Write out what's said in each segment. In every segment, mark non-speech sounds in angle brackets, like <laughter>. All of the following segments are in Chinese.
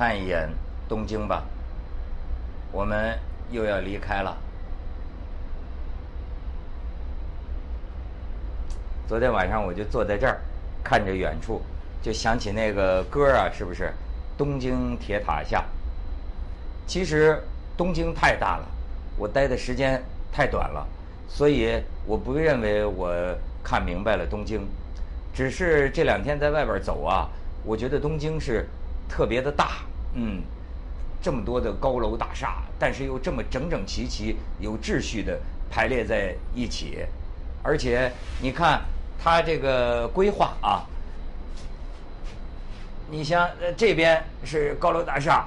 看一眼东京吧，我们又要离开了。昨天晚上我就坐在这儿，看着远处，就想起那个歌啊，是不是？东京铁塔下。其实东京太大了，我待的时间太短了，所以我不认为我看明白了东京。只是这两天在外边走啊，我觉得东京是特别的大，嗯，这么多的高楼大厦，但是又这么整整齐齐、有秩序的排列在一起，而且你看它这个规划啊，你像呃这边是高楼大厦，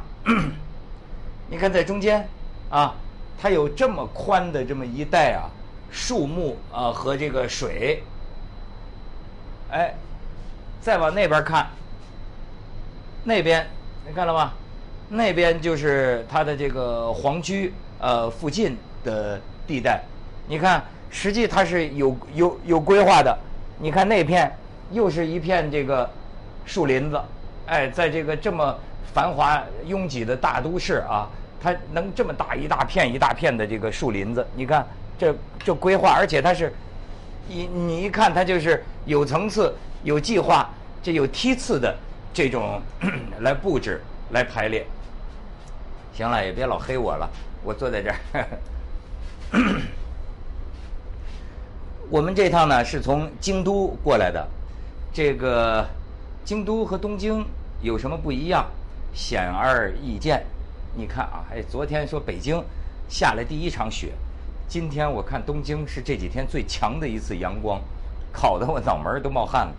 <coughs> 你看在中间啊，它有这么宽的这么一带啊，树木啊和这个水。哎，再往那边看，那边你看了吗？那边就是它的这个皇居呃附近的地带。你看，实际它是有有有规划的。你看那片又是一片这个树林子，哎，在这个这么繁华拥挤的大都市啊，它能这么大一大片一大片的这个树林子。你看这这规划，而且它是。你你一看，它就是有层次、有计划、这有梯次的这种 <clears throat> 来布置、来排列。行了，也别老黑我了，我坐在这儿。<clears throat> 我们这趟呢是从京都过来的，这个京都和东京有什么不一样？显而易见。你看啊，哎，昨天说北京下了第一场雪。今天我看东京是这几天最强的一次阳光，烤得我脑门都冒汗了。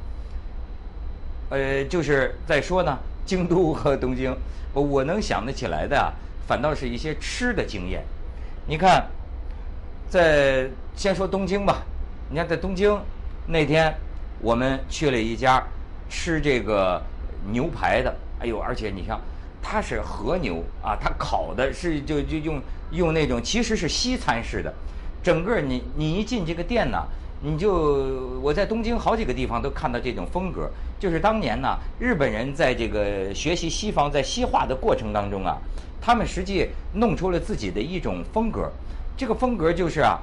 呃，就是再说呢，京都和东京，我能想得起来的啊，反倒是一些吃的经验。你看，在先说东京吧，你看在东京那天，我们去了一家吃这个牛排的，哎呦，而且你像。它是和牛啊，它烤的是就就用用那种其实是西餐式的，整个你你一进这个店呢，你就我在东京好几个地方都看到这种风格，就是当年呢日本人在这个学习西方在西化的过程当中啊，他们实际弄出了自己的一种风格，这个风格就是啊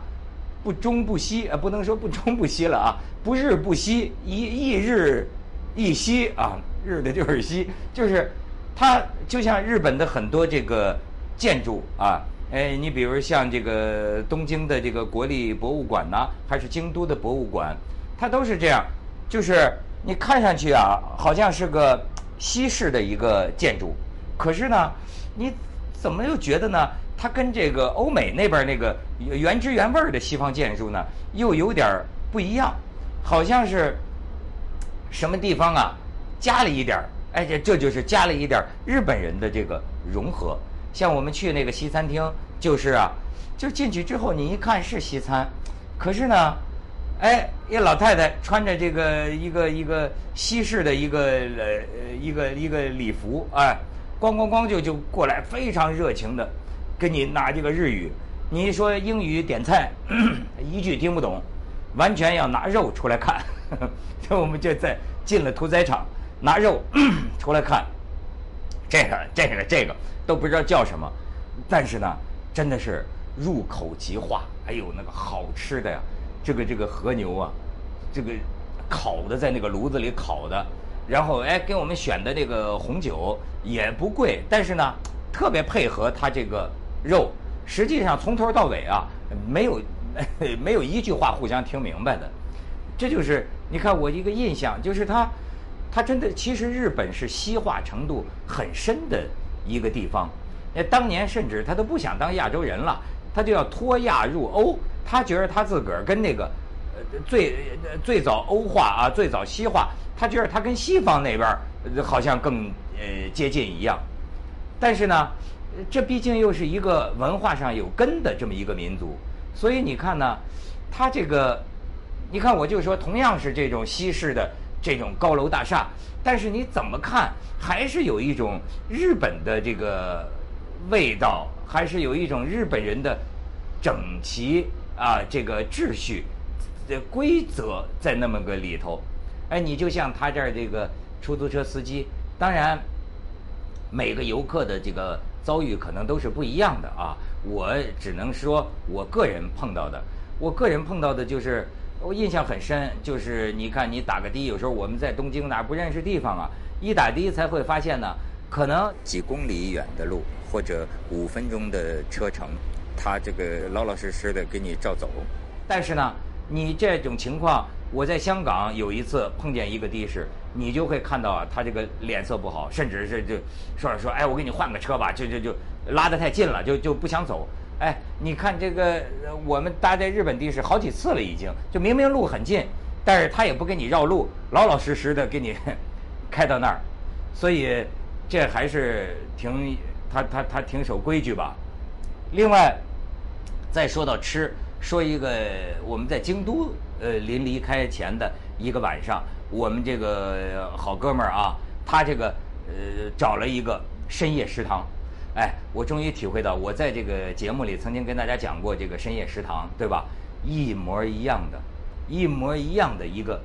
不中不西啊，不能说不中不西了啊，不日不西，一一日一西啊，日的就是西，就是。它就像日本的很多这个建筑啊，哎，你比如像这个东京的这个国立博物馆呐，还是京都的博物馆，它都是这样，就是你看上去啊，好像是个西式的一个建筑，可是呢，你怎么又觉得呢？它跟这个欧美那边那个原汁原味的西方建筑呢，又有点不一样，好像是什么地方啊，加了一点儿。哎，这这就是加了一点儿日本人的这个融合。像我们去那个西餐厅，就是啊，就进去之后，你一看是西餐，可是呢，哎，一老太太穿着这个一个一个西式的一个呃一个一个礼服，哎，咣咣咣就就过来，非常热情的跟你拿这个日语。你一说英语点菜，<coughs> 一句听不懂，完全要拿肉出来看。<laughs> 这我们就在进了屠宰场。拿肉 <coughs> 出来看，这个这个这个都不知道叫什么，但是呢，真的是入口即化。哎呦，那个好吃的呀！这个这个和牛啊，这个烤的在那个炉子里烤的，然后哎，给我们选的这个红酒也不贵，但是呢，特别配合它这个肉。实际上从头到尾啊，没有 <laughs> 没有一句话互相听明白的。这就是你看我一个印象，就是它。它真的，其实日本是西化程度很深的一个地方。那当年甚至他都不想当亚洲人了，他就要脱亚入欧。他觉得他自个儿跟那个呃最最早欧化啊，最早西化，他觉得他跟西方那边好像更呃接近一样。但是呢，这毕竟又是一个文化上有根的这么一个民族，所以你看呢，他这个，你看我就说，同样是这种西式的。这种高楼大厦，但是你怎么看，还是有一种日本的这个味道，还是有一种日本人的整齐啊，这个秩序的规则在那么个里头。哎，你就像他这儿这个出租车司机，当然每个游客的这个遭遇可能都是不一样的啊。我只能说我个人碰到的，我个人碰到的就是我印象很深，就是你看你打个的，有时候我们在东京哪不认识地方啊，一打的才会发现呢，可能几公里远的路或者五分钟的车程，他这个老老实实的给你照走。但是呢，你这种情况，我在香港有一次碰见一个的士，你就会看到啊，他这个脸色不好，甚至是就说说，哎，我给你换个车吧，就就就拉得太近了，就就不想走。你看这个，我们搭在日本的士好几次了，已经就明明路很近，但是他也不给你绕路，老老实实的给你开到那儿，所以这还是挺他他他挺守规矩吧。另外，再说到吃。说一个我们在京都呃临离开前的一个晚上，我们这个好哥们儿啊，他这个呃找了一个深夜食堂，哎，我终于体会到，我在这个节目里曾经跟大家讲过这个深夜食堂，对吧？一模一样的，一模一样的一个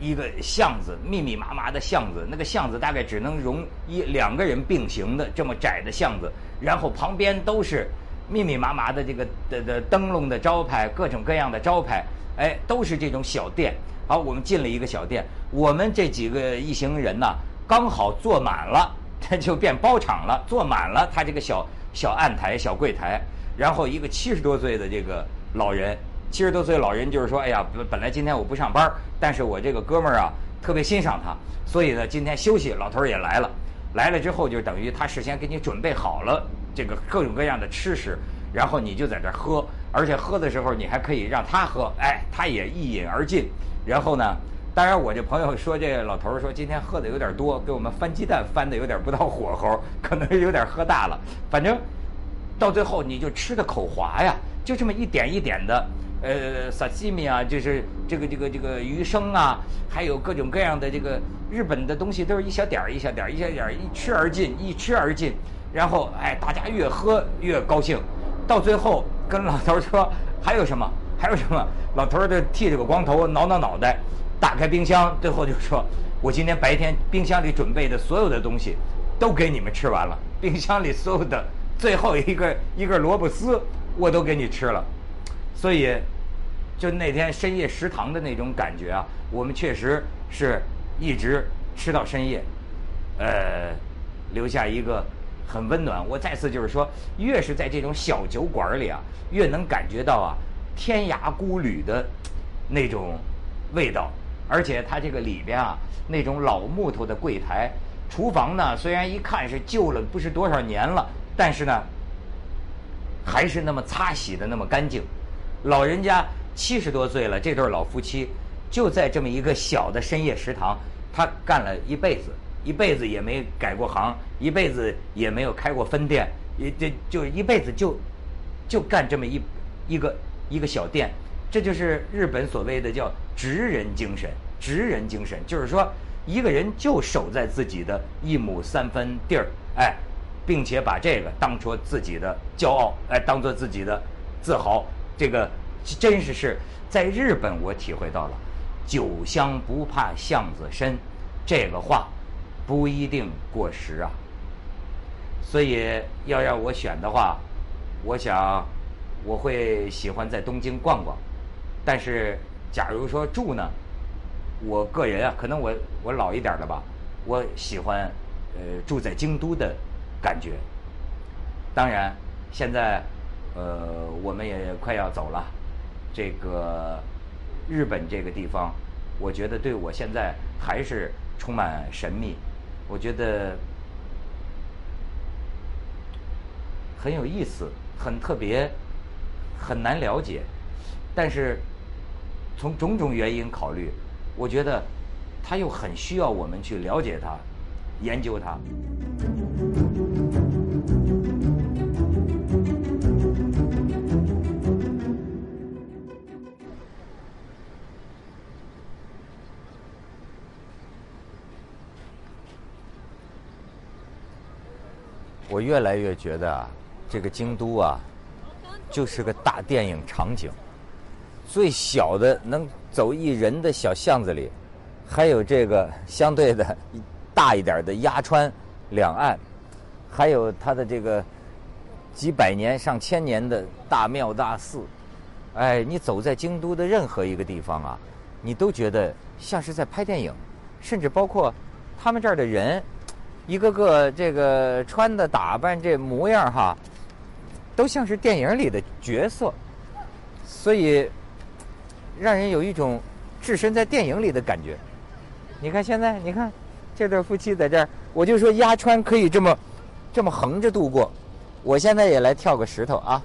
一个巷子，密密麻麻的巷子，那个巷子大概只能容一两个人并行的这么窄的巷子，然后旁边都是。密密麻麻的这个的的灯笼的招牌，各种各样的招牌，哎，都是这种小店。好，我们进了一个小店，我们这几个一行人呢，刚好坐满了，它就变包场了，坐满了。他这个小小案台、小柜台，然后一个七十多岁的这个老人，七十多岁老人就是说，哎呀，本本来今天我不上班，但是我这个哥们儿啊，特别欣赏他，所以呢，今天休息，老头儿也来了。来了之后，就等于他事先给你准备好了。这个各种各样的吃食，然后你就在这儿喝，而且喝的时候你还可以让他喝，哎，他也一饮而尽。然后呢，当然我这朋友说，这老头说今天喝的有点多，给我们翻鸡蛋翻的有点不到火候，可能有点喝大了。反正到最后你就吃的口滑呀，就这么一点一点的，呃，沙西米啊，就是这个这个这个鱼生啊，还有各种各样的这个日本的东西，都是一小点儿一小点儿一小点儿一吃而尽，一吃而尽。然后，哎，大家越喝越高兴，到最后跟老头说还有什么？还有什么？老头儿就剃着个光头，挠挠脑袋，打开冰箱，最后就说：“我今天白天冰箱里准备的所有的东西，都给你们吃完了。冰箱里所有的最后一个一个萝卜丝，我都给你吃了。”所以，就那天深夜食堂的那种感觉啊，我们确实是一直吃到深夜，呃，留下一个。很温暖。我再次就是说，越是在这种小酒馆里啊，越能感觉到啊，天涯孤旅的那种味道。而且它这个里边啊，那种老木头的柜台，厨房呢，虽然一看是旧了不是多少年了，但是呢，还是那么擦洗的那么干净。老人家七十多岁了，这对老夫妻就在这么一个小的深夜食堂，他干了一辈子。一辈子也没改过行，一辈子也没有开过分店，也这就一辈子就就干这么一一个一个小店，这就是日本所谓的叫职人精神。职人精神就是说，一个人就守在自己的一亩三分地儿，哎，并且把这个当做自己的骄傲，哎，当做自己的自豪。这个真是是在日本我体会到了“酒香不怕巷子深”这个话。不一定过时啊，所以要让我选的话，我想我会喜欢在东京逛逛。但是，假如说住呢，我个人啊，可能我我老一点了吧，我喜欢呃住在京都的感觉。当然，现在呃我们也快要走了，这个日本这个地方，我觉得对我现在还是充满神秘。我觉得很有意思，很特别，很难了解。但是从种种原因考虑，我觉得他又很需要我们去了解他、研究他。我越来越觉得啊，这个京都啊，就是个大电影场景。最小的能走一人的小巷子里，还有这个相对的大一点的鸭川两岸，还有它的这个几百年、上千年的大庙大寺。哎，你走在京都的任何一个地方啊，你都觉得像是在拍电影，甚至包括他们这儿的人，一个个这个穿的打扮这模样哈，都像是电影里的角色，所以让人有一种置身在电影里的感觉。你看现在，你看这对夫妻在这儿，我就说压川可以这么这么横着度过，我现在也来跳个石头啊。